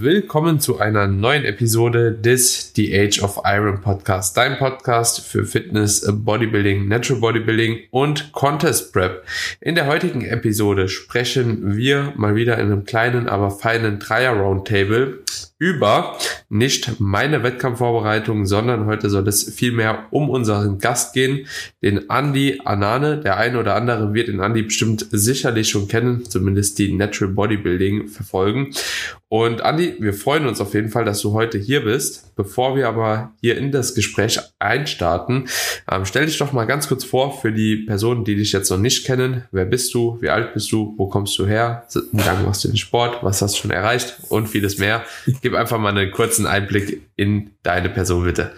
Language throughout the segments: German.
Willkommen zu einer neuen Episode des The Age of Iron Podcast, dein Podcast für Fitness, Bodybuilding, Natural Bodybuilding und Contest Prep. In der heutigen Episode sprechen wir mal wieder in einem kleinen, aber feinen Dreier Roundtable über nicht meine Wettkampfvorbereitung, sondern heute soll es vielmehr um unseren Gast gehen, den Andy Anane. Der eine oder andere wird den Andy bestimmt sicherlich schon kennen, zumindest die Natural Bodybuilding verfolgen. Und Andi, wir freuen uns auf jeden Fall, dass du heute hier bist. Bevor wir aber hier in das Gespräch einstarten, ähm, stell dich doch mal ganz kurz vor für die Personen, die dich jetzt noch nicht kennen. Wer bist du? Wie alt bist du? Wo kommst du her? Wie lange machst du den Sport? Was hast du schon erreicht? Und vieles mehr. Gib einfach mal einen kurzen Einblick in deine Person, bitte.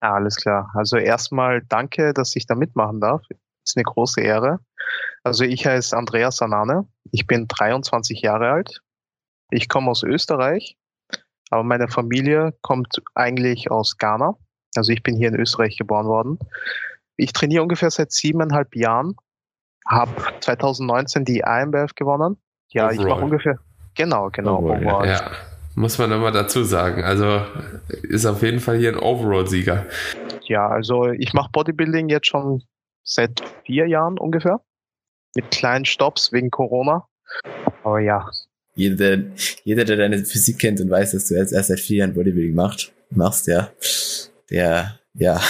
Ja, alles klar. Also erstmal danke, dass ich da mitmachen darf. Ist eine große Ehre. Also ich heiße Andreas Anane. Ich bin 23 Jahre alt ich komme aus Österreich, aber meine Familie kommt eigentlich aus Ghana. Also ich bin hier in Österreich geboren worden. Ich trainiere ungefähr seit siebeneinhalb Jahren, habe 2019 die IMBF gewonnen. Ja, Overall. ich mache ungefähr, genau, genau. Overall, ja. Muss man nochmal dazu sagen. Also ist auf jeden Fall hier ein Overall-Sieger. Ja, also ich mache Bodybuilding jetzt schon seit vier Jahren ungefähr. Mit kleinen Stops wegen Corona. Aber ja, jeder, der, jeder, der deine Physik kennt und weiß, dass du jetzt erst seit vier Jahren Bodybuilding macht, machst, ja, der, ja,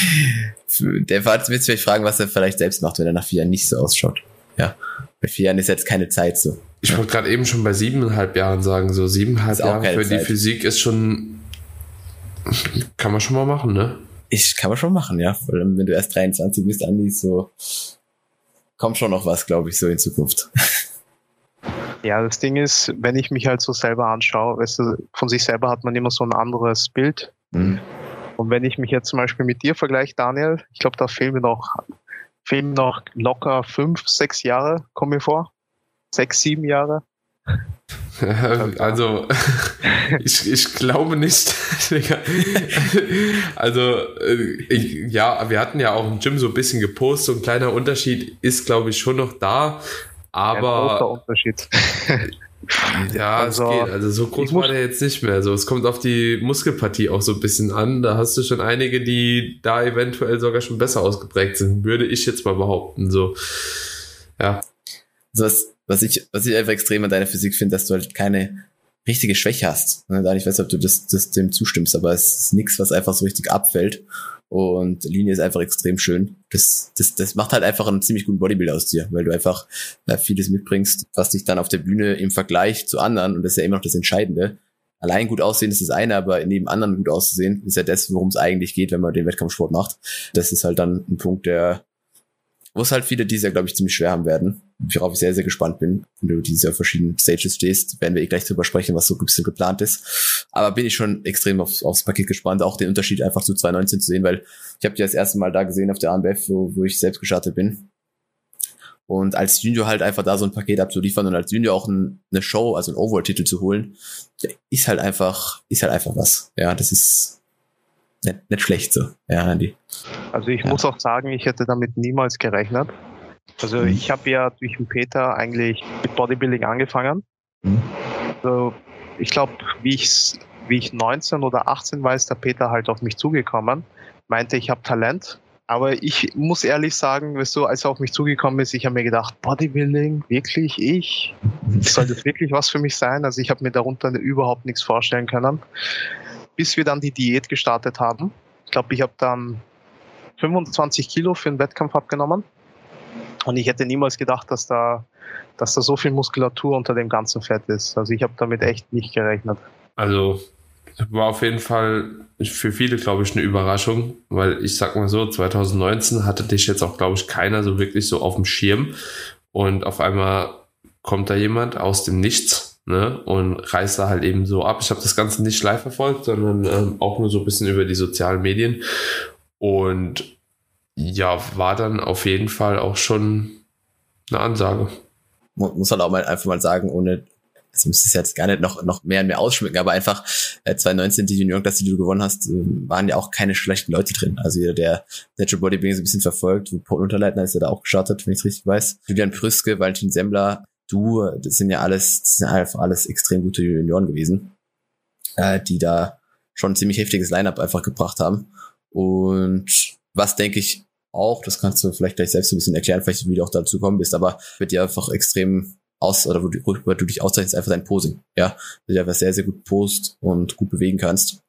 der wird sich vielleicht fragen, was er vielleicht selbst macht, wenn er nach vier Jahren nicht so ausschaut. Ja, bei vier Jahren ist jetzt keine Zeit so. Ich wollte gerade eben schon bei siebeneinhalb Jahren sagen, so siebeneinhalb Jahre für Zeit. die Physik ist schon, kann man schon mal machen, ne? Ich kann man schon machen, ja. Vor allem, wenn du erst 23 bist, Andi, so kommt schon noch was, glaube ich, so in Zukunft. Ja, das Ding ist, wenn ich mich halt so selber anschaue, weißt du, von sich selber hat man immer so ein anderes Bild. Mhm. Und wenn ich mich jetzt zum Beispiel mit dir vergleiche, Daniel, ich glaube, da fehlen mir noch, fehlen noch locker fünf, sechs Jahre, kommen mir vor. Sechs, sieben Jahre. Also, ich, ich glaube nicht. also, äh, ich, ja, wir hatten ja auch im Gym so ein bisschen gepostet. So ein kleiner Unterschied ist, glaube ich, schon noch da. Aber. Ein großer Unterschied. ja, also, es geht. Also so groß war der jetzt nicht mehr. So, es kommt auf die Muskelpartie auch so ein bisschen an. Da hast du schon einige, die da eventuell sogar schon besser ausgeprägt sind, würde ich jetzt mal behaupten. So, ja. Also was, was ich, was ich einfach extrem an deiner Physik finde, dass du halt keine richtige Schwäche hast. Ne, ich weiß, ob du das, das dem zustimmst, aber es ist nichts, was einfach so richtig abfällt. Und Linie ist einfach extrem schön. Das, das, das macht halt einfach einen ziemlich guten Bodybuilder aus dir, weil du einfach ja, vieles mitbringst, was dich dann auf der Bühne im Vergleich zu anderen, und das ist ja immer noch das Entscheidende, allein gut aussehen ist das eine, aber neben anderen gut auszusehen, ist ja das, worum es eigentlich geht, wenn man den Wettkampfsport macht. Das ist halt dann ein Punkt, der wo es halt viele dieses Jahr, glaube ich, ziemlich schwer haben werden. Worauf ich sehr, sehr gespannt bin. Wenn du diese verschiedenen Stages stehst, werden wir eh gleich drüber sprechen, was so ein bisschen geplant ist. Aber bin ich schon extrem aufs, aufs Paket gespannt, auch den Unterschied einfach zu 2019 zu sehen, weil ich habe die das erste Mal da gesehen auf der AMBF, wo, wo ich selbst gestartet bin. Und als Junior halt einfach da so ein Paket abzuliefern und als Junior auch ein, eine Show, also ein Overall-Titel zu holen, ist halt einfach, ist halt einfach was. Ja, das ist, nicht, nicht schlecht so. Ja, Andy. Also ich ja. muss auch sagen, ich hätte damit niemals gerechnet. Also mhm. ich habe ja durch den Peter eigentlich mit Bodybuilding angefangen. Mhm. Also ich glaube, wie ich, wie ich 19 oder 18 war, ist der Peter halt auf mich zugekommen, meinte, ich habe Talent. Aber ich muss ehrlich sagen, weißt du, als er auf mich zugekommen ist, ich habe mir gedacht, Bodybuilding, wirklich ich? Soll das wirklich was für mich sein? Also ich habe mir darunter überhaupt nichts vorstellen können bis wir dann die Diät gestartet haben. Ich glaube, ich habe dann 25 Kilo für den Wettkampf abgenommen. Und ich hätte niemals gedacht, dass da, dass da so viel Muskulatur unter dem ganzen Fett ist. Also ich habe damit echt nicht gerechnet. Also war auf jeden Fall für viele, glaube ich, eine Überraschung, weil ich sag mal so, 2019 hatte dich jetzt auch, glaube ich, keiner so wirklich so auf dem Schirm. Und auf einmal kommt da jemand aus dem Nichts ne? und reißt da halt eben so ab. Ich habe das Ganze nicht live verfolgt, sondern ähm, auch nur so ein bisschen über die sozialen Medien. Und ja, war dann auf jeden Fall auch schon eine Ansage. Muss halt auch mal einfach mal sagen, ohne, also müsste es jetzt gar nicht noch, noch mehr und mehr ausschmücken, aber einfach äh, 2019 die Junior Class, die du gewonnen hast, äh, waren ja auch keine schlechten Leute drin. Also jeder, der Natural Bodybuilding so ein bisschen verfolgt, wo Paul Unterleitner ist ja da auch gestartet, wenn ich es richtig weiß. Julian Prüske, Valentin Semmler, du, das sind ja alles, das sind einfach alles extrem gute Junioren gewesen, äh, die da schon ein ziemlich heftiges Line-up einfach gebracht haben. Und was denke ich auch, das kannst du vielleicht gleich selbst ein bisschen erklären, vielleicht wie du auch dazu gekommen bist, aber wird dir einfach extrem aus, oder wo du, wo du dich auszeichnest, einfach dein Posing, ja, du dich einfach sehr, sehr gut post und gut bewegen kannst.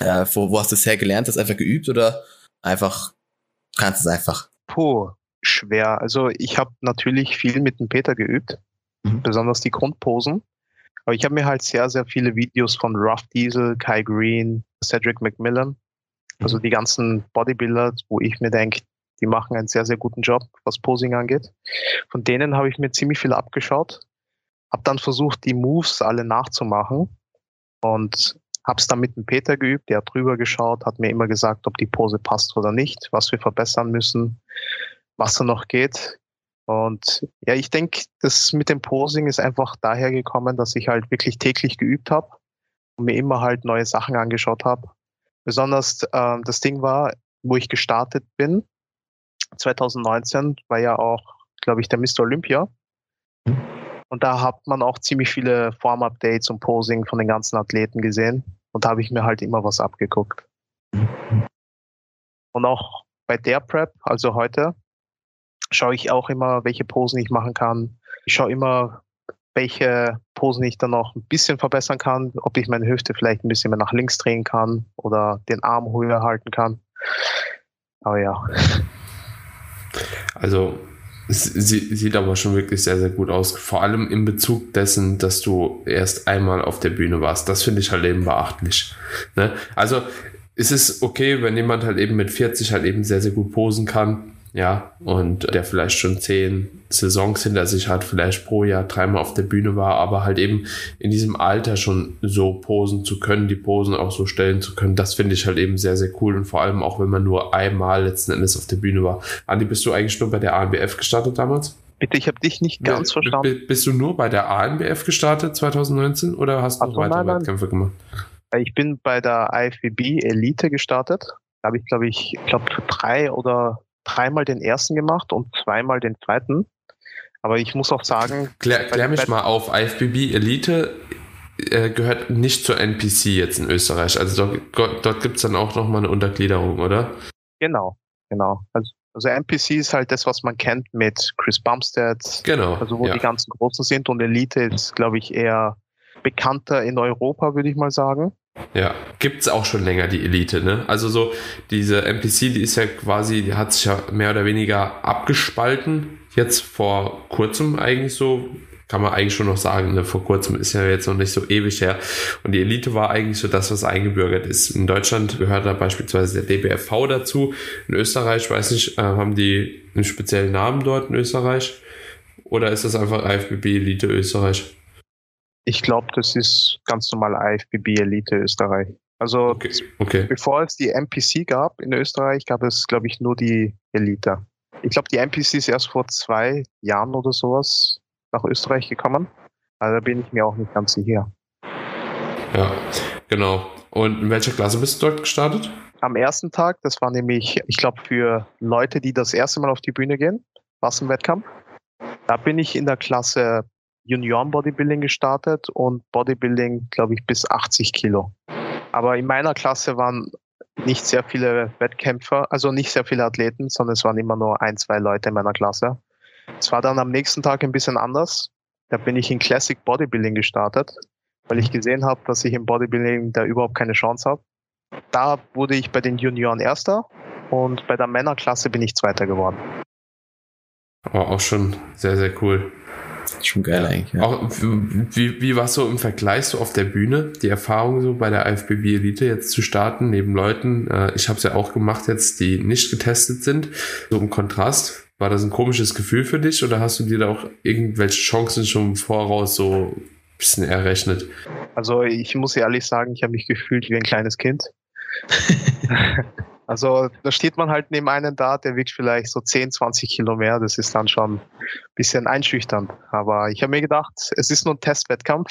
Äh, wo, wo hast du es hergelernt? Hast du einfach geübt oder einfach, kannst du es einfach? Puh, schwer. Also ich habe natürlich viel mit dem Peter geübt, mhm. besonders die Grundposen. Aber ich habe mir halt sehr, sehr viele Videos von Rough Diesel, Kai Green, Cedric McMillan, also mhm. die ganzen Bodybuilder, wo ich mir denke, die machen einen sehr, sehr guten Job, was Posing angeht. Von denen habe ich mir ziemlich viel abgeschaut, habe dann versucht, die Moves alle nachzumachen und habe es dann mit dem Peter geübt, der hat drüber geschaut, hat mir immer gesagt, ob die Pose passt oder nicht, was wir verbessern müssen, was da noch geht. Und ja, ich denke, das mit dem Posing ist einfach daher gekommen, dass ich halt wirklich täglich geübt habe und mir immer halt neue Sachen angeschaut habe. Besonders äh, das Ding war, wo ich gestartet bin, 2019 war ja auch, glaube ich, der Mr. Olympia. Und da hat man auch ziemlich viele Form-Updates und Posing von den ganzen Athleten gesehen. Und da habe ich mir halt immer was abgeguckt. Und auch bei der Prep, also heute, schaue ich auch immer, welche Posen ich machen kann. Ich schaue immer, welche Posen ich dann noch ein bisschen verbessern kann, ob ich meine Hüfte vielleicht ein bisschen mehr nach links drehen kann oder den Arm höher halten kann. Aber ja. Also es sieht aber schon wirklich sehr, sehr gut aus. Vor allem in Bezug dessen, dass du erst einmal auf der Bühne warst. Das finde ich halt eben beachtlich. Ne? Also es ist okay, wenn jemand halt eben mit 40 halt eben sehr, sehr gut posen kann ja, und der vielleicht schon zehn Saisons hinter sich hat, vielleicht pro Jahr dreimal auf der Bühne war, aber halt eben in diesem Alter schon so posen zu können, die Posen auch so stellen zu können, das finde ich halt eben sehr, sehr cool und vor allem auch, wenn man nur einmal letzten Endes auf der Bühne war. Andi, bist du eigentlich nur bei der ANBF gestartet damals? Bitte, ich habe dich nicht ganz verstanden. Bist du nur bei der ANBF gestartet 2019 oder hast du noch weitere nein, Wettkämpfe gemacht? Ich bin bei der IFBB Elite gestartet. Da habe ich, glaube ich, glaube drei oder dreimal den ersten gemacht und zweimal den zweiten. Aber ich muss auch sagen. Klär, klär mich mal auf, IFBB Elite äh, gehört nicht zur NPC jetzt in Österreich. Also dort, dort gibt es dann auch nochmal eine Untergliederung, oder? Genau, genau. Also, also NPC ist halt das, was man kennt mit Chris Bumstead. Genau. Also wo ja. die ganzen Großen sind und Elite ist, glaube ich, eher bekannter in Europa, würde ich mal sagen. Ja, gibt es auch schon länger die Elite, ne? Also so diese NPC, die ist ja quasi, die hat sich ja mehr oder weniger abgespalten. Jetzt vor kurzem eigentlich so, kann man eigentlich schon noch sagen, ne? vor kurzem ist ja jetzt noch nicht so ewig her. Und die Elite war eigentlich so das, was eingebürgert ist. In Deutschland gehört da beispielsweise der DBFV dazu. In Österreich, weiß nicht, äh, haben die einen speziellen Namen dort in Österreich? Oder ist das einfach IFBB Elite Österreich? Ich glaube, das ist ganz normal IFBB Elite Österreich. Also okay. Okay. bevor es die MPC gab in Österreich, gab es, glaube ich, nur die Elite. Ich glaube, die MPC ist erst vor zwei Jahren oder sowas nach Österreich gekommen. Also da bin ich mir auch nicht ganz sicher. Ja, genau. Und in welcher Klasse bist du dort gestartet? Am ersten Tag, das war nämlich, ich glaube, für Leute, die das erste Mal auf die Bühne gehen, Massenwettkampf. Da bin ich in der Klasse Junioren Bodybuilding gestartet und Bodybuilding, glaube ich, bis 80 Kilo. Aber in meiner Klasse waren nicht sehr viele Wettkämpfer, also nicht sehr viele Athleten, sondern es waren immer nur ein, zwei Leute in meiner Klasse. Es war dann am nächsten Tag ein bisschen anders. Da bin ich in Classic Bodybuilding gestartet, weil ich gesehen habe, dass ich im Bodybuilding da überhaupt keine Chance habe. Da wurde ich bei den Junioren Erster und bei der Männerklasse bin ich Zweiter geworden. Aber auch schon sehr, sehr cool. Schon geil ja. eigentlich. Ja. Auch, wie, wie war es so im Vergleich so auf der Bühne, die Erfahrung so bei der IFBB Elite jetzt zu starten, neben Leuten, äh, ich habe es ja auch gemacht jetzt, die nicht getestet sind, so im Kontrast. War das ein komisches Gefühl für dich oder hast du dir da auch irgendwelche Chancen schon im Voraus so ein bisschen errechnet? Also ich muss ehrlich sagen, ich habe mich gefühlt wie ein kleines Kind. Also da steht man halt neben einem da, der wiegt vielleicht so 10, 20 Kilo mehr. Das ist dann schon bisschen einschüchternd. Aber ich habe mir gedacht, es ist nur ein Testwettkampf.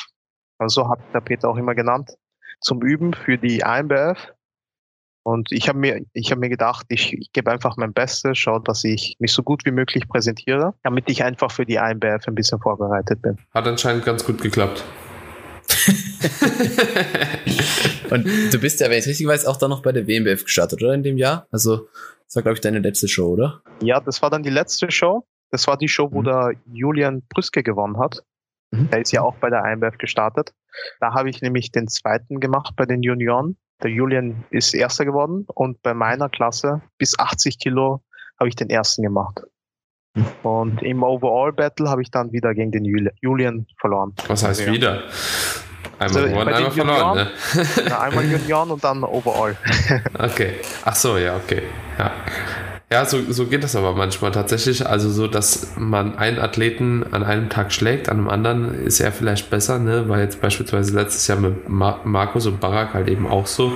Also hat der Peter auch immer genannt. Zum Üben für die AMBF. Und ich habe mir, ich habe mir gedacht, ich, ich gebe einfach mein Bestes, schaue, dass ich mich so gut wie möglich präsentiere, damit ich einfach für die IMBF ein bisschen vorbereitet bin. Hat anscheinend ganz gut geklappt. und du bist ja, wenn ich es richtig weiß, auch dann noch bei der WMBF gestartet, oder in dem Jahr? Also, das war, glaube ich, deine letzte Show, oder? Ja, das war dann die letzte Show. Das war die Show, wo mhm. der Julian Brüske gewonnen hat. Mhm. Der ist ja auch bei der IMBF gestartet. Da habe ich nämlich den zweiten gemacht bei den Junioren. Der Julian ist Erster geworden und bei meiner Klasse bis 80 Kilo habe ich den ersten gemacht. Mhm. Und im Overall Battle habe ich dann wieder gegen den Julian verloren. Was heißt ja. wieder? Einmal also, gewonnen, einmal verloren, ne? Ja, einmal Junioren und dann Overall. okay. Ach so, ja, okay. Ja. Ja, so, so geht das aber manchmal tatsächlich. Also so, dass man einen Athleten an einem Tag schlägt, an einem anderen ist er vielleicht besser, ne? War jetzt beispielsweise letztes Jahr mit Mar Markus und Barak halt eben auch so,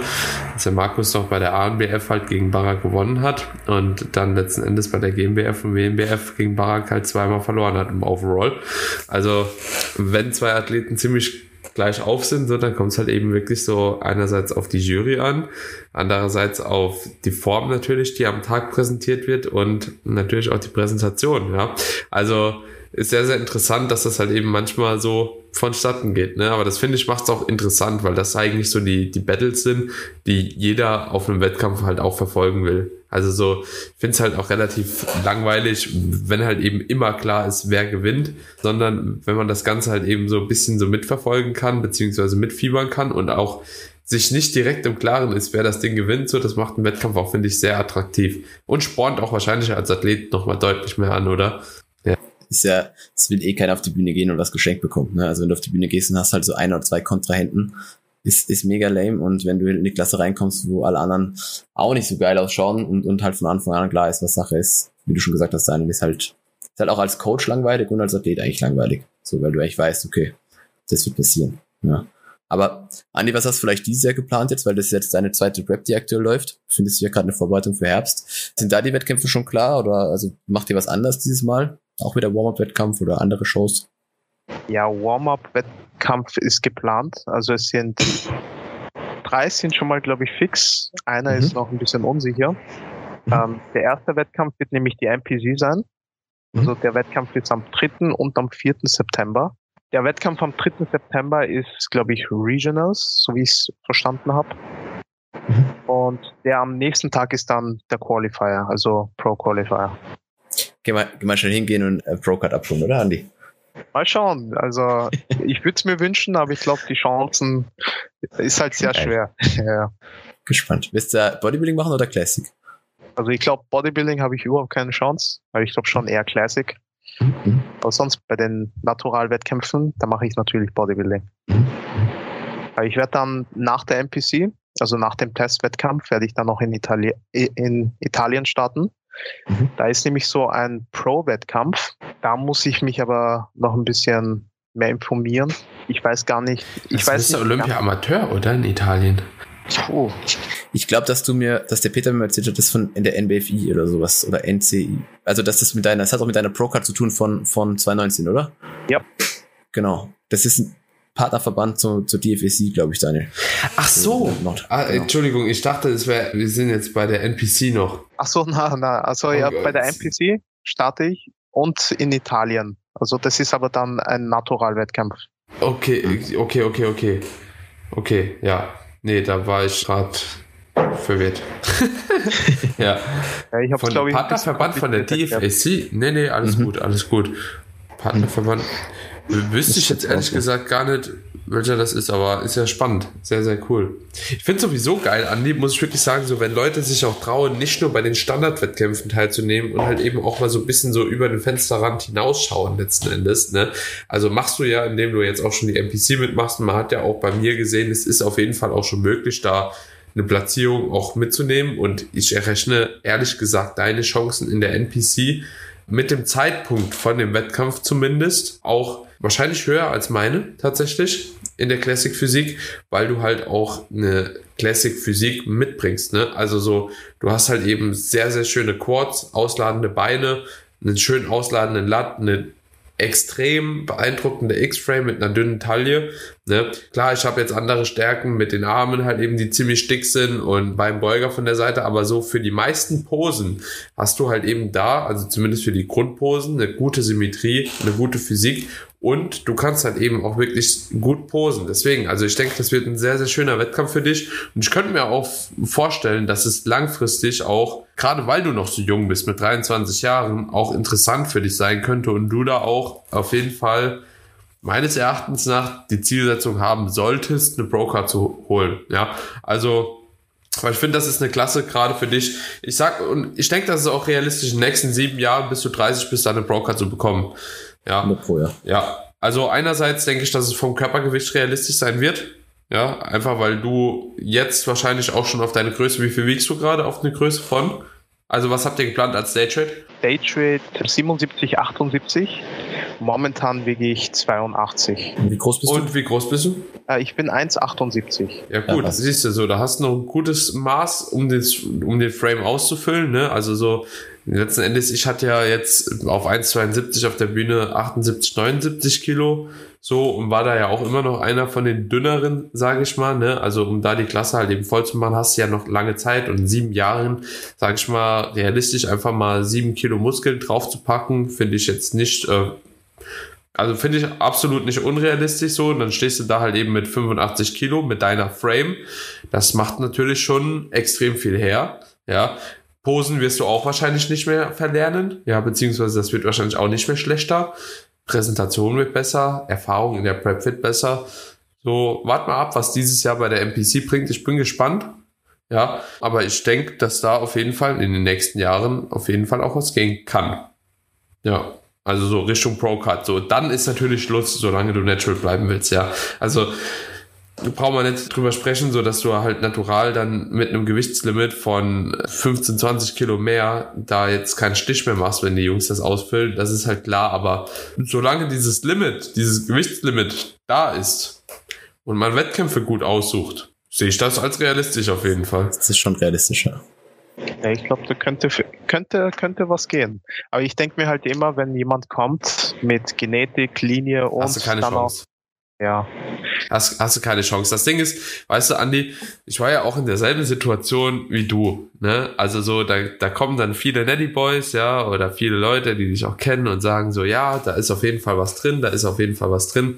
dass der Markus doch bei der ANBF halt gegen Barak gewonnen hat und dann letzten Endes bei der GmbF und WMBF gegen Barak halt zweimal verloren hat im Overall. Also wenn zwei Athleten ziemlich gleich auf sind, so, dann kommt es halt eben wirklich so einerseits auf die Jury an, andererseits auf die Form natürlich, die am Tag präsentiert wird und natürlich auch die Präsentation, ja. Also ist sehr, sehr interessant, dass das halt eben manchmal so vonstatten geht, ne? Aber das finde ich macht es auch interessant, weil das eigentlich so die, die Battles sind, die jeder auf einem Wettkampf halt auch verfolgen will. Also so, ich finde es halt auch relativ langweilig, wenn halt eben immer klar ist, wer gewinnt, sondern wenn man das Ganze halt eben so ein bisschen so mitverfolgen kann, beziehungsweise mitfiebern kann und auch sich nicht direkt im Klaren ist, wer das Ding gewinnt, so, das macht einen Wettkampf auch, finde ich, sehr attraktiv. Und spornt auch wahrscheinlich als Athlet nochmal deutlich mehr an, oder? Ja. Ist ja, es will eh keiner auf die Bühne gehen und was geschenkt bekommt, ne? Also wenn du auf die Bühne gehst und hast halt so ein oder zwei Kontrahenten, ist, ist mega lame und wenn du in die Klasse reinkommst, wo alle anderen auch nicht so geil ausschauen und, und halt von Anfang an klar ist, was Sache ist, wie du schon gesagt hast, dann ist halt, ist halt auch als Coach langweilig und als Athlet eigentlich langweilig. So, weil du eigentlich weißt, okay, das wird passieren. Ja. Aber Andi, was hast du vielleicht dieses Jahr geplant jetzt, weil das jetzt deine zweite Prep, die aktuell läuft? Findest du ja gerade eine Vorbereitung für Herbst? Sind da die Wettkämpfe schon klar oder also macht ihr was anders dieses Mal? Auch wieder Warm-Up-Wettkampf oder andere Shows? Ja, Warm-Up-Wettkampf ist geplant. Also es sind drei sind schon mal, glaube ich, fix. Einer mhm. ist noch ein bisschen unsicher. Mhm. Ähm, der erste Wettkampf wird nämlich die MPC sein. Mhm. Also der Wettkampf ist am 3. und am 4. September. Der Wettkampf am 3. September ist, glaube ich, Regionals, so wie ich es verstanden habe. Mhm. Und der am nächsten Tag ist dann der Qualifier, also Pro Qualifier. Geh mal, geh mal schnell hingehen und äh, Pro-Card abholen, oder Andi? Mal schauen. Also ich würde es mir wünschen, aber ich glaube, die Chancen ist halt sehr schwer. ja. Gespannt. Willst du Bodybuilding machen oder Classic? Also ich glaube, Bodybuilding habe ich überhaupt keine Chance, weil ich glaube schon eher Classic. Mhm. Aber sonst bei den Naturalwettkämpfen, da mache ich natürlich Bodybuilding. Mhm. Ich werde dann nach der NPC, also nach dem Testwettkampf, werde ich dann noch in, Itali in Italien starten. Mhm. Da ist nämlich so ein Pro-Wettkampf. Da muss ich mich aber noch ein bisschen mehr informieren. Ich weiß gar nicht. Ich das weiß ist der Olympia Amateur, oder in Italien? Oh. Ich glaube, dass du mir, dass der Peter mir erzählt hat, das ist von in der NBFI oder sowas oder NCI. Also dass das mit deiner, das hat auch mit deiner Pro-Card zu tun von von 2019, oder? Ja. Genau. Das ist ein Partnerverband zur, zur DFSC, glaube ich, Daniel. Ach so. Nord, ah, genau. Entschuldigung, ich dachte, es wäre, wir sind jetzt bei der NPC noch. Ach so, na, na, also oh ja, Gott. bei der NPC starte ich und in Italien. Also das ist aber dann ein Naturalwettkampf. Okay, okay, okay, okay. Okay, ja. Nee, da war ich gerade verwirrt. ja. ja ich von glaube Partnerverband von der DFSC? Nee, nee, alles mhm. gut, alles gut. Partnerverband. Wüsste ich jetzt ehrlich gesagt gar nicht, welcher das ist, aber ist ja spannend. Sehr, sehr cool. Ich finde sowieso geil, Andi, muss ich wirklich sagen, so wenn Leute sich auch trauen, nicht nur bei den Standardwettkämpfen teilzunehmen und halt eben auch mal so ein bisschen so über den Fensterrand hinausschauen letzten Endes. Ne? Also machst du ja, indem du jetzt auch schon die NPC mitmachst, man hat ja auch bei mir gesehen, es ist auf jeden Fall auch schon möglich, da eine Platzierung auch mitzunehmen und ich errechne ehrlich gesagt deine Chancen in der NPC mit dem Zeitpunkt von dem Wettkampf zumindest auch wahrscheinlich höher als meine tatsächlich in der Classic Physik, weil du halt auch eine Classic Physik mitbringst. Ne? Also so, du hast halt eben sehr, sehr schöne Quads, ausladende Beine, einen schön ausladenden Lat, eine extrem beeindruckender X-Frame mit einer dünnen Taille. Ne? Klar, ich habe jetzt andere Stärken mit den Armen halt eben, die ziemlich dick sind und beim Beuger von der Seite, aber so für die meisten Posen hast du halt eben da, also zumindest für die Grundposen, eine gute Symmetrie, eine gute Physik und du kannst halt eben auch wirklich gut posen. Deswegen, also ich denke, das wird ein sehr, sehr schöner Wettkampf für dich. Und ich könnte mir auch vorstellen, dass es langfristig auch, gerade weil du noch so jung bist, mit 23 Jahren, auch interessant für dich sein könnte und du da auch auf jeden Fall meines Erachtens nach die Zielsetzung haben solltest, eine Broker zu holen. Ja, also weil ich finde, das ist eine Klasse gerade für dich. Ich sag, und ich denke, das ist auch realistisch, in den nächsten sieben Jahren bis du 30 bist, eine Broker zu bekommen. Ja. Pro, ja. ja. Also einerseits denke ich, dass es vom Körpergewicht realistisch sein wird. Ja, einfach weil du jetzt wahrscheinlich auch schon auf deine Größe, wie viel wiegst du gerade auf eine Größe von? Also was habt ihr geplant als Daytrade? Daytrade 77, 78. Momentan wiege ich 82. Wie groß bist du? Und wie groß bist du? Äh, ich bin 1,78. Ja gut, ja, siehst du so, da hast du noch ein gutes Maß, um, das, um den Frame auszufüllen. Ne? Also so letzten Endes, ich hatte ja jetzt auf 1,72 auf der Bühne 78, 79 Kilo so und war da ja auch immer noch einer von den dünneren, sage ich mal. Ne? Also um da die Klasse halt eben voll zu machen, hast du ja noch lange Zeit und sieben Jahren, sage ich mal, realistisch einfach mal sieben Kilo Muskeln drauf zu packen, finde ich jetzt nicht. Äh, also finde ich absolut nicht unrealistisch so. Und dann stehst du da halt eben mit 85 Kilo mit deiner Frame. Das macht natürlich schon extrem viel her. Ja, Posen wirst du auch wahrscheinlich nicht mehr verlernen. Ja, beziehungsweise das wird wahrscheinlich auch nicht mehr schlechter. Präsentation wird besser, Erfahrung in der Prep wird besser. So, wart mal ab, was dieses Jahr bei der MPC bringt. Ich bin gespannt. Ja, aber ich denke, dass da auf jeden Fall in den nächsten Jahren auf jeden Fall auch was gehen kann. Ja, also so Richtung Pro-Cut. So, dann ist natürlich Schluss, solange du natural bleiben willst, ja. Also, brauchen wir nicht drüber sprechen, so dass du halt natural dann mit einem Gewichtslimit von 15, 20 Kilo mehr da jetzt keinen Stich mehr machst, wenn die Jungs das ausfüllen. Das ist halt klar, aber solange dieses Limit, dieses Gewichtslimit da ist und man Wettkämpfe gut aussucht, sehe ich das als realistisch auf jeden Fall. Das ist schon realistischer. Ja, ich glaube, da könnte, könnte, könnte was gehen. Aber ich denke mir halt immer, wenn jemand kommt mit Genetik, Linie und Hast du keine Chance. Auch, ja, hast, hast du keine Chance. Das Ding ist, weißt du, Andi, ich war ja auch in derselben Situation wie du. Ne? Also so, da, da kommen dann viele Netty Boys, ja, oder viele Leute, die dich auch kennen und sagen so, ja, da ist auf jeden Fall was drin, da ist auf jeden Fall was drin.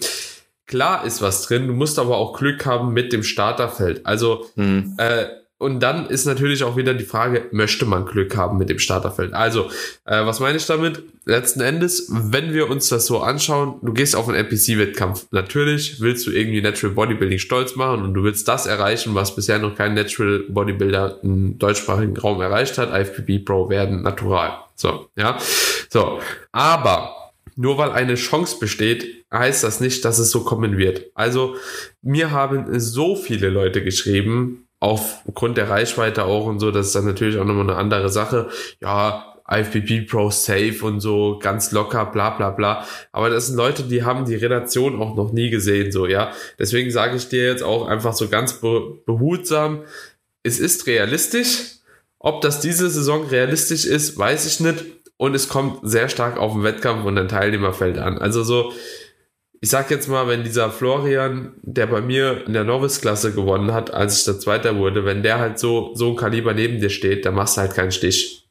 Klar ist was drin, du musst aber auch Glück haben mit dem Starterfeld. Also mhm. äh, und dann ist natürlich auch wieder die Frage, möchte man Glück haben mit dem Starterfeld? Also, äh, was meine ich damit? Letzten Endes, wenn wir uns das so anschauen, du gehst auf einen NPC-Wettkampf. Natürlich willst du irgendwie Natural Bodybuilding stolz machen und du willst das erreichen, was bisher noch kein Natural Bodybuilder im deutschsprachigen Raum erreicht hat. IFBB Pro werden natural. So, ja. So. Aber nur weil eine Chance besteht, heißt das nicht, dass es so kommen wird. Also, mir haben so viele Leute geschrieben, aufgrund der Reichweite auch und so, das ist dann natürlich auch nochmal eine andere Sache. Ja, IFBB Pro safe und so ganz locker, bla bla bla. Aber das sind Leute, die haben die Relation auch noch nie gesehen, so, ja. Deswegen sage ich dir jetzt auch einfach so ganz behutsam, es ist realistisch. Ob das diese Saison realistisch ist, weiß ich nicht. Und es kommt sehr stark auf den Wettkampf und den Teilnehmerfeld an. Also so, ich sag jetzt mal, wenn dieser Florian, der bei mir in der Novice-Klasse gewonnen hat, als ich der Zweiter wurde, wenn der halt so, so ein Kaliber neben dir steht, dann machst du halt keinen Stich.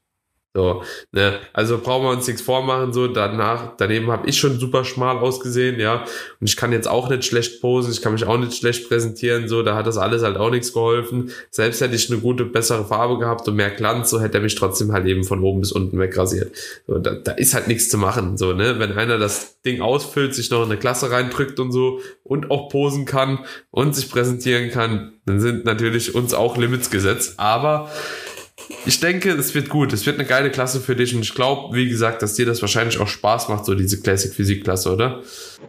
So, ne, also brauchen wir uns nichts vormachen, so danach, daneben habe ich schon super schmal ausgesehen, ja, und ich kann jetzt auch nicht schlecht posen, ich kann mich auch nicht schlecht präsentieren, so, da hat das alles halt auch nichts geholfen. Selbst hätte ich eine gute, bessere Farbe gehabt und mehr Glanz, so hätte er mich trotzdem halt eben von oben bis unten wegrasiert. So, da, da ist halt nichts zu machen, so, ne, wenn einer das Ding ausfüllt, sich noch in eine Klasse reindrückt und so und auch posen kann und sich präsentieren kann, dann sind natürlich uns auch Limits gesetzt, aber ich denke, es wird gut. Es wird eine geile Klasse für dich und ich glaube, wie gesagt, dass dir das wahrscheinlich auch Spaß macht, so diese Classic Physik Klasse, oder?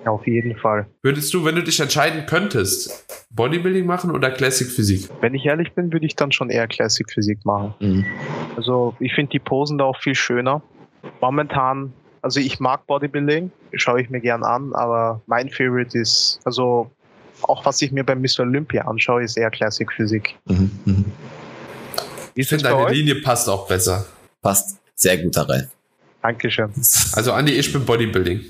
Auf jeden Fall. Würdest du, wenn du dich entscheiden könntest, Bodybuilding machen oder Classic Physik? Wenn ich ehrlich bin, würde ich dann schon eher Classic Physik machen. Mhm. Also, ich finde die Posen da auch viel schöner. Momentan, also ich mag Bodybuilding, schaue ich mir gern an, aber mein Favorite ist, also auch was ich mir bei Mr. Olympia anschaue, ist eher Classic Physik. Mhm. Mhm. Ich finde, deine Linie passt auch besser. Passt sehr gut da rein. Dankeschön. Also, Andi, ich bin Bodybuilding.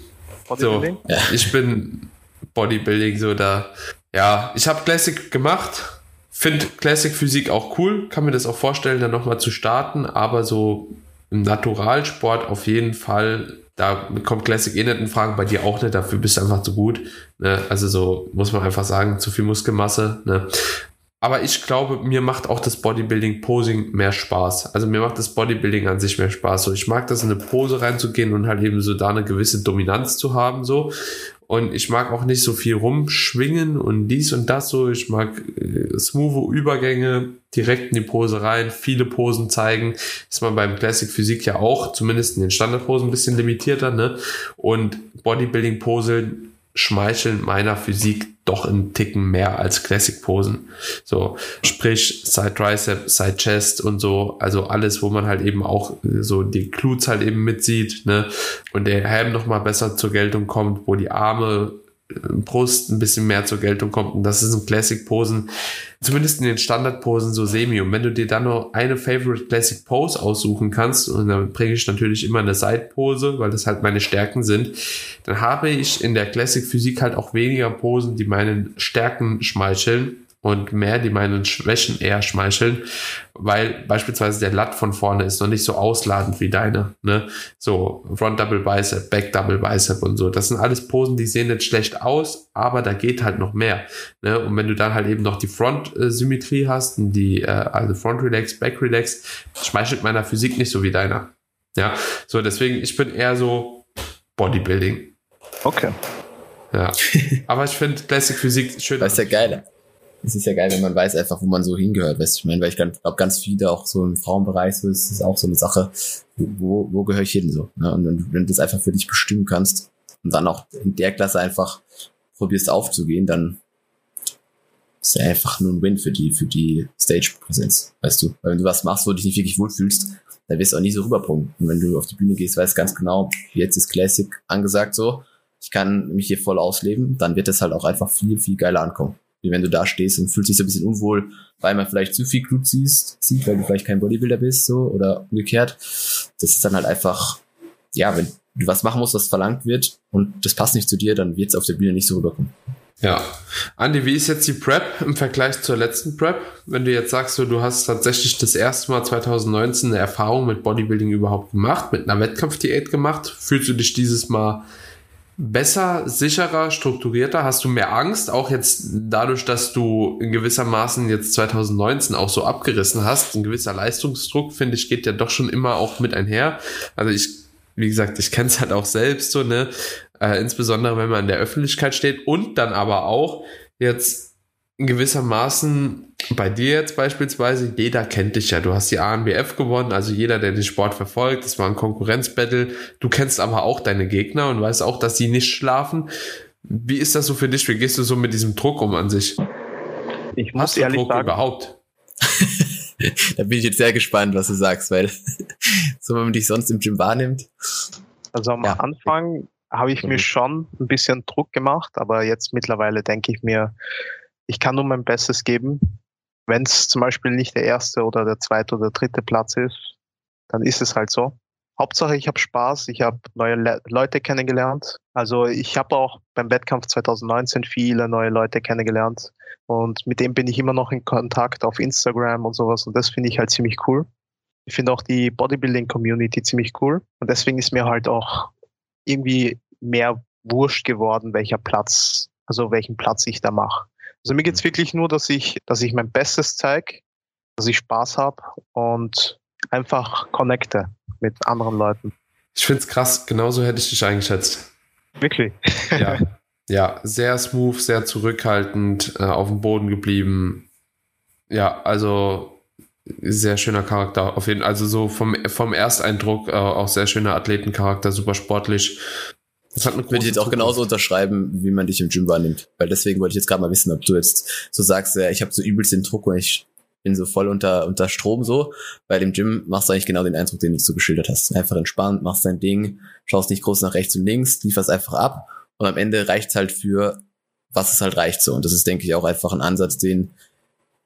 Bodybuilding? So, ich bin Bodybuilding so da. Ja, ich habe Classic gemacht. Finde Classic Physik auch cool. Kann mir das auch vorstellen, dann nochmal zu starten. Aber so im Naturalsport auf jeden Fall da kommt Classic eh nicht in Frage, bei dir auch nicht, dafür bist du einfach zu gut. Ne? Also so muss man einfach sagen, zu viel Muskelmasse. Ne? Aber ich glaube, mir macht auch das Bodybuilding Posing mehr Spaß. Also mir macht das Bodybuilding an sich mehr Spaß. So, ich mag das in eine Pose reinzugehen und halt eben so da eine gewisse Dominanz zu haben, so. Und ich mag auch nicht so viel rumschwingen und dies und das so. Ich mag äh, smooth Übergänge direkt in die Pose rein, viele Posen zeigen. Ist man beim Classic Physik ja auch, zumindest in den Standardposen ein bisschen limitierter, ne? Und Bodybuilding Posen schmeicheln meiner Physik doch einen Ticken mehr als Classic-Posen. So, sprich Side Tricep, Side Chest und so, also alles, wo man halt eben auch so die Glutes halt eben mitsieht, ne, und der Helm nochmal besser zur Geltung kommt, wo die Arme Brust ein bisschen mehr zur Geltung kommt. Und das ist in Classic-Posen, zumindest in den Standard-Posen so semi. Und wenn du dir dann nur eine Favorite Classic Pose aussuchen kannst, und dann bringe ich natürlich immer eine Side-Pose, weil das halt meine Stärken sind, dann habe ich in der Classic-Physik halt auch weniger Posen, die meinen Stärken schmeicheln und mehr, die meinen Schwächen eher schmeicheln, weil beispielsweise der Lat von vorne ist noch nicht so ausladend wie deine, ne? So Front Double Bicep, Back Double Bicep und so. Das sind alles Posen, die sehen nicht schlecht aus, aber da geht halt noch mehr, ne? Und wenn du dann halt eben noch die Front Symmetrie hast, die äh, also Front Relax, Back Relax, schmeichelt meiner Physik nicht so wie deiner. Ja, so deswegen ich bin eher so Bodybuilding. Okay. Ja. Aber ich finde Classic Physik schön. Das ist ja geil es ist ja geil, wenn man weiß einfach, wo man so hingehört, weißt du, ich meine, weil ich glaube, ganz viele auch so im Frauenbereich so ist, ist auch so eine Sache, wo, wo gehöre ich hin so, ne? und wenn, wenn du das einfach für dich bestimmen kannst und dann auch in der Klasse einfach probierst aufzugehen, dann ist ja einfach nur ein Win für die, für die Stage-Präsenz, weißt du, weil wenn du was machst, wo du dich nicht wirklich wohlfühlst, dann wirst du auch nie so rüberpunkten. Und wenn du auf die Bühne gehst, weißt ganz genau, jetzt ist Classic angesagt so, ich kann mich hier voll ausleben, dann wird das halt auch einfach viel, viel geiler ankommen wie wenn du da stehst und fühlst dich so ein bisschen unwohl, weil man vielleicht zu viel Glut siehst, sieht, weil du vielleicht kein Bodybuilder bist, so, oder umgekehrt. Das ist dann halt einfach, ja, wenn du was machen musst, was verlangt wird und das passt nicht zu dir, dann wird es auf der Bühne nicht so rüberkommen. Ja. Andi, wie ist jetzt die Prep im Vergleich zur letzten Prep? Wenn du jetzt sagst, so, du hast tatsächlich das erste Mal 2019 eine Erfahrung mit Bodybuilding überhaupt gemacht, mit einer Wettkampfdiät gemacht, fühlst du dich dieses Mal besser, sicherer, strukturierter? Hast du mehr Angst? Auch jetzt dadurch, dass du in gewisser Maßen jetzt 2019 auch so abgerissen hast. Ein gewisser Leistungsdruck, finde ich, geht ja doch schon immer auch mit einher. Also ich, wie gesagt, ich kenne es halt auch selbst so, ne? Äh, insbesondere wenn man in der Öffentlichkeit steht und dann aber auch jetzt gewissermaßen bei dir jetzt beispielsweise, jeder kennt dich ja. Du hast die ANBF gewonnen, also jeder, der den Sport verfolgt, das war ein Konkurrenzbattle. Du kennst aber auch deine Gegner und weißt auch, dass sie nicht schlafen. Wie ist das so für dich? Wie gehst du so mit diesem Druck um an sich? Ich muss hast ehrlich Druck sagen, überhaupt? da bin ich jetzt sehr gespannt, was du sagst, weil so wenn man dich sonst im Gym wahrnimmt. Also am ja. Anfang habe ich mir schon ein bisschen Druck gemacht, aber jetzt mittlerweile denke ich mir, ich kann nur mein Bestes geben. Wenn es zum Beispiel nicht der erste oder der zweite oder dritte Platz ist, dann ist es halt so. Hauptsache, ich habe Spaß, ich habe neue Le Leute kennengelernt. Also ich habe auch beim Wettkampf 2019 viele neue Leute kennengelernt und mit dem bin ich immer noch in Kontakt auf Instagram und sowas und das finde ich halt ziemlich cool. Ich finde auch die Bodybuilding-Community ziemlich cool und deswegen ist mir halt auch irgendwie mehr wurscht geworden, welcher Platz, also welchen Platz ich da mache. Also mir geht's wirklich nur, dass ich, dass ich mein Bestes zeige, dass ich Spaß habe und einfach connecte mit anderen Leuten. Ich find's krass, genauso hätte ich dich eingeschätzt. Wirklich? Ja. Ja, sehr smooth, sehr zurückhaltend, äh, auf dem Boden geblieben. Ja, also sehr schöner Charakter auf jeden Fall. Also so vom, vom Ersteindruck äh, auch sehr schöner Athletencharakter, super sportlich. Das hat eine Würde ich jetzt auch genauso unterschreiben, wie man dich im Gym wahrnimmt. Weil deswegen wollte ich jetzt gerade mal wissen, ob du jetzt so sagst, ja, ich habe so übelst den Druck und ich bin so voll unter, unter Strom so. Weil im Gym machst du eigentlich genau den Eindruck, den du so geschildert hast. Einfach entspannt, machst dein Ding, schaust nicht groß nach rechts und links, lieferst einfach ab und am Ende reicht's halt für, was es halt reicht so. Und das ist, denke ich, auch einfach ein Ansatz, den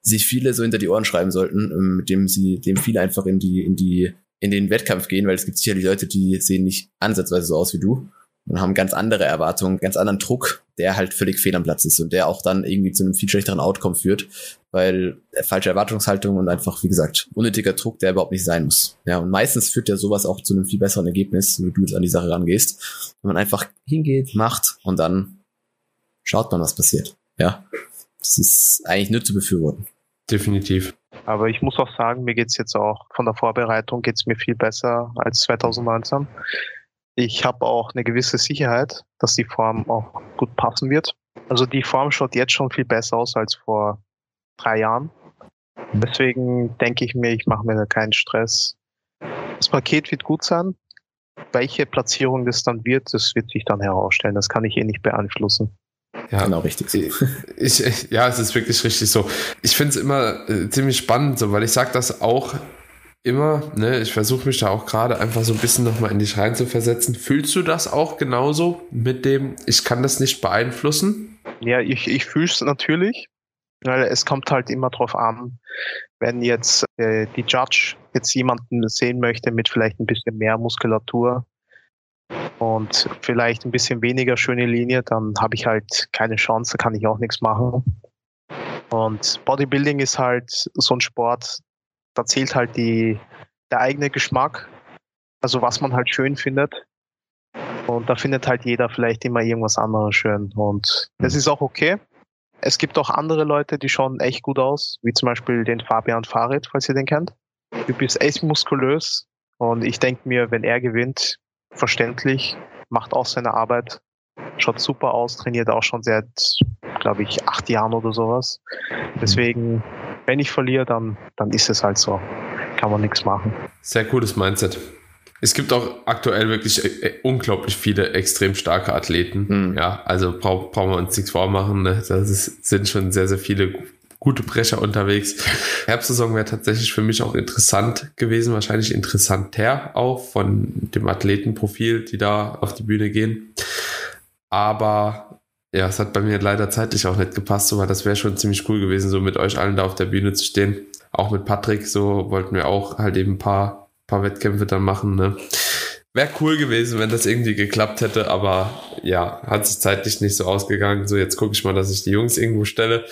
sich viele so hinter die Ohren schreiben sollten, ähm, mit dem sie, dem viele einfach in die, in die, in den Wettkampf gehen, weil es gibt sicherlich Leute, die sehen nicht ansatzweise so aus wie du und haben ganz andere Erwartungen, ganz anderen Druck, der halt völlig fehl am Platz ist und der auch dann irgendwie zu einem viel schlechteren Outcome führt, weil falsche Erwartungshaltung und einfach, wie gesagt, unnötiger Druck, der überhaupt nicht sein muss. Ja, und meistens führt ja sowas auch zu einem viel besseren Ergebnis, wenn du jetzt an die Sache rangehst, wenn man einfach hingeht, macht und dann schaut man, was passiert. Ja, das ist eigentlich nur zu befürworten. Definitiv. Aber ich muss auch sagen, mir geht's jetzt auch von der Vorbereitung geht's mir viel besser als 2019. Ich habe auch eine gewisse Sicherheit, dass die Form auch gut passen wird. Also die Form schaut jetzt schon viel besser aus als vor drei Jahren. Deswegen denke ich mir, ich mache mir da keinen Stress. Das Paket wird gut sein. Welche Platzierung das dann wird, das wird sich dann herausstellen. Das kann ich eh nicht beeinflussen. Ja, genau richtig. So. Ich, ich, ja, es ist wirklich richtig so. Ich finde es immer äh, ziemlich spannend, so, weil ich sage das auch immer, ne, ich versuche mich da auch gerade einfach so ein bisschen nochmal in dich rein zu versetzen. Fühlst du das auch genauso mit dem, ich kann das nicht beeinflussen? Ja, ich, ich fühle es natürlich, weil es kommt halt immer drauf an, wenn jetzt äh, die Judge jetzt jemanden sehen möchte mit vielleicht ein bisschen mehr Muskulatur und vielleicht ein bisschen weniger schöne Linie, dann habe ich halt keine Chance, kann ich auch nichts machen. Und Bodybuilding ist halt so ein Sport, da zählt halt die, der eigene Geschmack, also was man halt schön findet. Und da findet halt jeder vielleicht immer irgendwas anderes schön. Und das ist auch okay. Es gibt auch andere Leute, die schauen echt gut aus, wie zum Beispiel den Fabian Farid, falls ihr den kennt. Typ ist echt muskulös. Und ich denke mir, wenn er gewinnt, verständlich, macht auch seine Arbeit, schaut super aus, trainiert auch schon seit, glaube ich, acht Jahren oder sowas. Deswegen wenn ich verliere, dann, dann ist es halt so. Kann man nichts machen. Sehr cooles Mindset. Es gibt auch aktuell wirklich äh, äh, unglaublich viele extrem starke Athleten. Mhm. Ja, also brauchen brauchen wir uns nichts vormachen. Ne? Da sind schon sehr, sehr viele gute Brecher unterwegs. Herbstsaison wäre tatsächlich für mich auch interessant gewesen, wahrscheinlich interessanter auch von dem Athletenprofil, die da auf die Bühne gehen. Aber ja, es hat bei mir leider zeitlich auch nicht gepasst, aber das wäre schon ziemlich cool gewesen, so mit euch allen da auf der Bühne zu stehen. Auch mit Patrick, so wollten wir auch halt eben ein paar, paar Wettkämpfe dann machen. Ne? Wäre cool gewesen, wenn das irgendwie geklappt hätte, aber ja, hat sich zeitlich nicht so ausgegangen. So, jetzt gucke ich mal, dass ich die Jungs irgendwo stelle.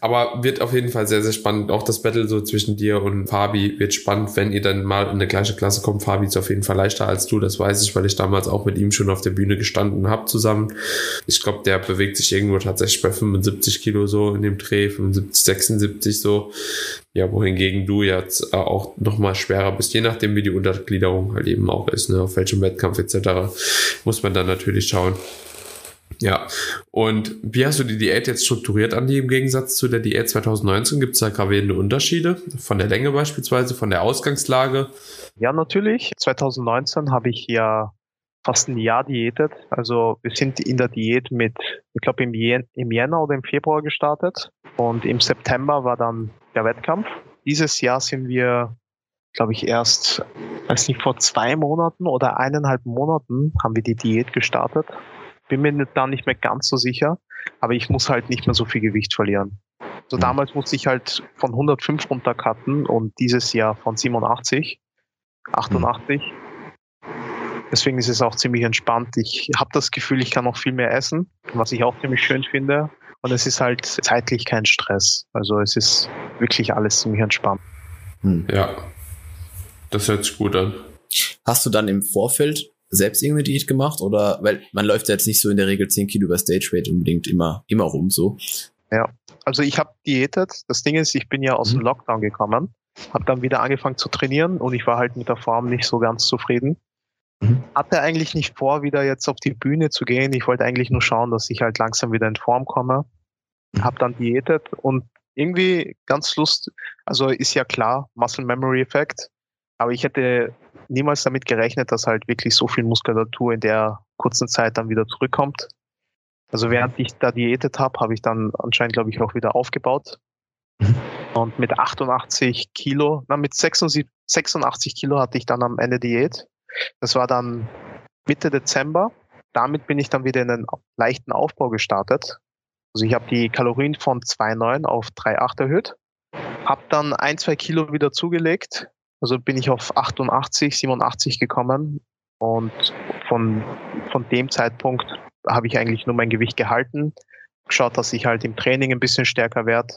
Aber wird auf jeden Fall sehr, sehr spannend. Auch das Battle so zwischen dir und Fabi wird spannend, wenn ihr dann mal in eine gleiche Klasse kommt. Fabi ist auf jeden Fall leichter als du, das weiß ich, weil ich damals auch mit ihm schon auf der Bühne gestanden habe zusammen. Ich glaube, der bewegt sich irgendwo tatsächlich bei 75 Kilo so in dem Dreh, 75, 76 so. Ja, wohingegen du jetzt auch nochmal schwerer bist, je nachdem wie die Untergliederung halt eben auch ist, ne, auf welchem Wettkampf etc. muss man dann natürlich schauen. Ja, und wie hast du die Diät jetzt strukturiert, Andi, im Gegensatz zu der Diät 2019? Gibt es da gravierende Unterschiede von der Länge beispielsweise, von der Ausgangslage? Ja, natürlich. 2019 habe ich ja fast ein Jahr diätet. Also wir sind in der Diät mit, ich glaube, im, im Jänner oder im Februar gestartet und im September war dann der Wettkampf. Dieses Jahr sind wir, glaube ich, erst, weiß nicht, vor zwei Monaten oder eineinhalb Monaten haben wir die Diät gestartet bin mir da nicht mehr ganz so sicher, aber ich muss halt nicht mehr so viel Gewicht verlieren. So mhm. damals musste ich halt von 105 runtercutten und dieses Jahr von 87, 88. Deswegen ist es auch ziemlich entspannt. Ich habe das Gefühl, ich kann noch viel mehr essen, was ich auch ziemlich schön finde. Und es ist halt zeitlich kein Stress. Also es ist wirklich alles ziemlich entspannt. Hm. Ja, das hört sich gut an. Hast du dann im Vorfeld selbst irgendeine Diät gemacht? Oder, weil man läuft ja jetzt nicht so in der Regel 10 Kilo über Stage Weight unbedingt immer, immer rum so. Ja, also ich habe diätet. Das Ding ist, ich bin ja aus mhm. dem Lockdown gekommen, habe dann wieder angefangen zu trainieren und ich war halt mit der Form nicht so ganz zufrieden. Mhm. Hatte eigentlich nicht vor, wieder jetzt auf die Bühne zu gehen. Ich wollte eigentlich nur schauen, dass ich halt langsam wieder in Form komme. Mhm. Habe dann diätet und irgendwie ganz Lust, also ist ja klar, Muscle Memory Effekt, aber ich hätte niemals damit gerechnet, dass halt wirklich so viel Muskulatur in der kurzen Zeit dann wieder zurückkommt. Also während ich da diätet habe, habe ich dann anscheinend, glaube ich, auch wieder aufgebaut. Mhm. Und mit 88 Kilo, na, mit 86, 86 Kilo hatte ich dann am Ende Diät. Das war dann Mitte Dezember. Damit bin ich dann wieder in einen leichten Aufbau gestartet. Also ich habe die Kalorien von 2,9 auf 3,8 erhöht. Habe dann ein, zwei Kilo wieder zugelegt also bin ich auf 88, 87 gekommen Und von, von dem Zeitpunkt habe ich eigentlich nur mein Gewicht gehalten, geschaut, dass ich halt im Training ein bisschen stärker werde.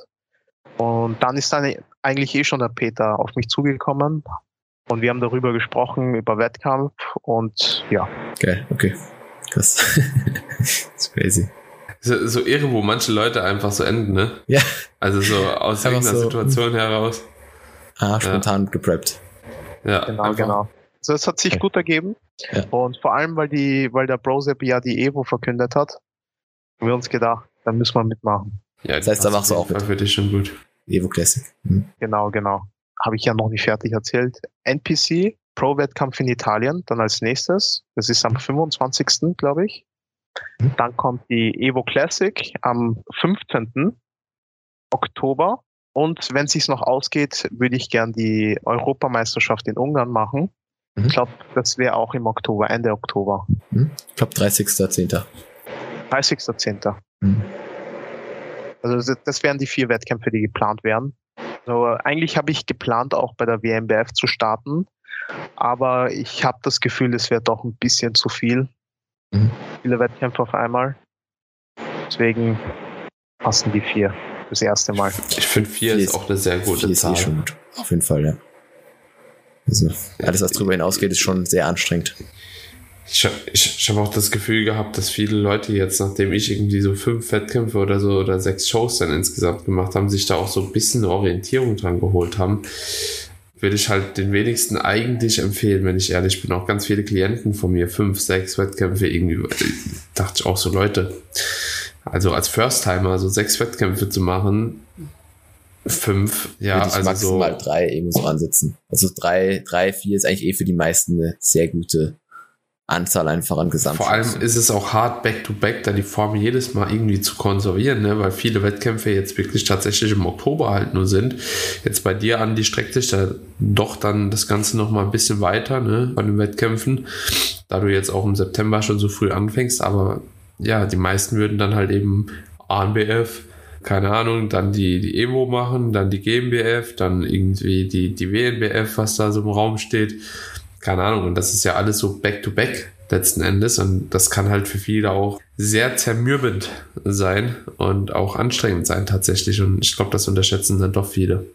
Und dann ist dann eigentlich eh schon der Peter auf mich zugekommen und wir haben darüber gesprochen, über Wettkampf und ja. Geil, okay. Krass. That's crazy. So, so irre, wo manche Leute einfach so enden, ne? Ja. Also so aus irgendeiner so, Situation heraus. Ah, spontan ja. gepreppt. Ja, genau, einfach. genau. Also es hat sich gut ergeben. Ja. Und vor allem, weil die, weil der Brosep ja die Evo verkündet hat, haben wir uns gedacht, da müssen wir mitmachen. Ja, das heißt, da machst du auch mit. Für dich schon gut. Evo Classic. Mhm. Genau, genau. Habe ich ja noch nicht fertig erzählt. NPC, Pro-Wettkampf in Italien, dann als nächstes. Das ist am 25. glaube ich. Mhm. Dann kommt die Evo Classic am 15. Oktober. Und wenn es sich noch ausgeht, würde ich gern die Europameisterschaft in Ungarn machen. Mhm. Ich glaube, das wäre auch im Oktober, Ende Oktober. Mhm. Ich glaube 30.10. 30.10. Mhm. Also das wären die vier Wettkämpfe, die geplant wären. Also eigentlich habe ich geplant, auch bei der WMBF zu starten, aber ich habe das Gefühl, es wäre doch ein bisschen zu viel. Mhm. Viele Wettkämpfe auf einmal. Deswegen passen die vier das erste Mal. Ich finde vier, vier ist auch eine sehr gute vier Zahl. Ist eh schon gut. Auf jeden Fall, ja. Also alles, was darüber hinausgeht, ist schon sehr anstrengend. Ich habe ich, ich hab auch das Gefühl gehabt, dass viele Leute jetzt, nachdem ich irgendwie so fünf Wettkämpfe oder so oder sechs Shows dann insgesamt gemacht haben, sich da auch so ein bisschen eine Orientierung dran geholt haben. Würde ich halt den wenigsten eigentlich empfehlen, wenn ich ehrlich bin. Auch ganz viele Klienten von mir, fünf, sechs Wettkämpfe irgendwie, dachte ich auch so, Leute, also als First-Timer so sechs Wettkämpfe zu machen, fünf, ja, Würde ich also maximal so drei eben so ansetzen. Also drei, drei, vier ist eigentlich eh für die meisten eine sehr gute Anzahl einfach an Gesamt. Vor allem ist es auch hart, back-to-back, da die Form jedes Mal irgendwie zu konservieren, ne? weil viele Wettkämpfe jetzt wirklich tatsächlich im Oktober halt nur sind. Jetzt bei dir, an die streckt sich da doch dann das Ganze noch mal ein bisschen weiter, ne, bei den Wettkämpfen, da du jetzt auch im September schon so früh anfängst, aber ja, die meisten würden dann halt eben ANBF, keine Ahnung, dann die, die EMO machen, dann die GmbF, dann irgendwie die, die WNBF, was da so im Raum steht keine Ahnung, und das ist ja alles so back-to-back letzten Endes und das kann halt für viele auch sehr zermürbend sein und auch anstrengend sein tatsächlich und ich glaube, das unterschätzen dann doch viele.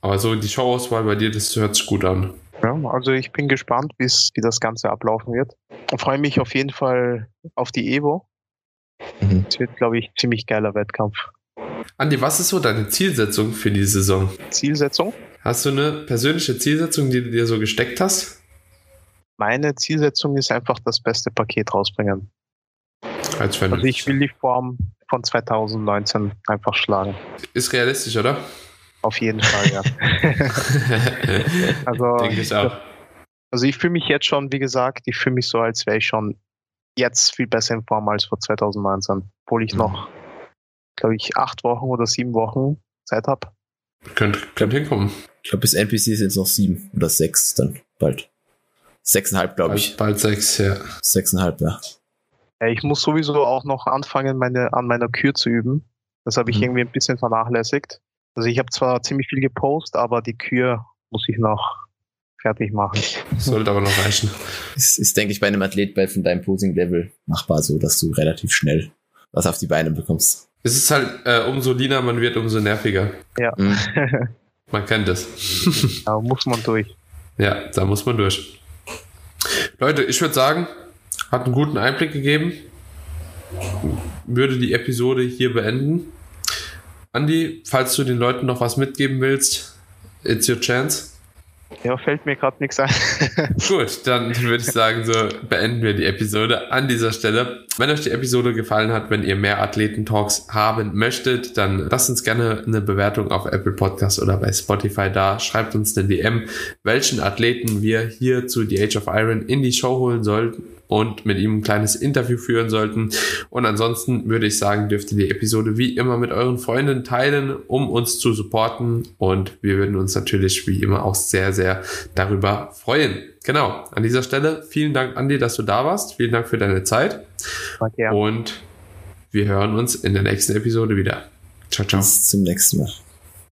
Aber so die Showauswahl bei dir, das hört sich gut an. Ja, also ich bin gespannt, wie das Ganze ablaufen wird. Ich freue mich auf jeden Fall auf die Evo. Mhm. Es wird, glaube ich, ziemlich geiler Wettkampf. Andi, was ist so deine Zielsetzung für die Saison? Zielsetzung? Hast du eine persönliche Zielsetzung, die du dir so gesteckt hast? meine Zielsetzung ist einfach das beste Paket rausbringen. Als also ich will die Form von 2019 einfach schlagen. Ist realistisch, oder? Auf jeden Fall, ja. also, Denke ich auch. Also ich fühle mich jetzt schon, wie gesagt, ich fühle mich so, als wäre ich schon jetzt viel besser in Form als vor 2019. Obwohl ich mhm. noch, glaube ich, acht Wochen oder sieben Wochen Zeit habe. Könnte könnt hinkommen. Ich glaube, bis NPC sind es noch sieben oder sechs dann bald. Sechseinhalb, glaube ich. Bald sechs, ja. Sechseinhalb, ja. Ich muss sowieso auch noch anfangen, meine, an meiner Kür zu üben. Das habe ich mhm. irgendwie ein bisschen vernachlässigt. Also ich habe zwar ziemlich viel gepostet, aber die Kür muss ich noch fertig machen. Sollte aber noch reichen. Ist, ist denke ich, bei einem Athlet bei von deinem Posing-Level machbar so, dass du relativ schnell was auf die Beine bekommst. Es ist halt, äh, umso leaner man wird, umso nerviger. Ja. Mhm. man kennt es. da muss man durch. Ja, da muss man durch. Leute, ich würde sagen, hat einen guten Einblick gegeben. Würde die Episode hier beenden. Andi, falls du den Leuten noch was mitgeben willst, it's your chance. Ja, fällt mir gerade nichts ein. Gut, dann würde ich sagen, so beenden wir die Episode an dieser Stelle. Wenn euch die Episode gefallen hat, wenn ihr mehr Athletentalks haben möchtet, dann lasst uns gerne eine Bewertung auf Apple Podcast oder bei Spotify da. Schreibt uns eine DM, welchen Athleten wir hier zu The Age of Iron in die Show holen sollten und mit ihm ein kleines Interview führen sollten. Und ansonsten würde ich sagen, dürft ihr die Episode wie immer mit euren Freunden teilen, um uns zu supporten. Und wir würden uns natürlich wie immer auch sehr, sehr darüber freuen. Genau, an dieser Stelle vielen Dank, Andi, dass du da warst. Vielen Dank für deine Zeit. Danke. Und wir hören uns in der nächsten Episode wieder. Ciao, ciao. Bis zum nächsten Mal.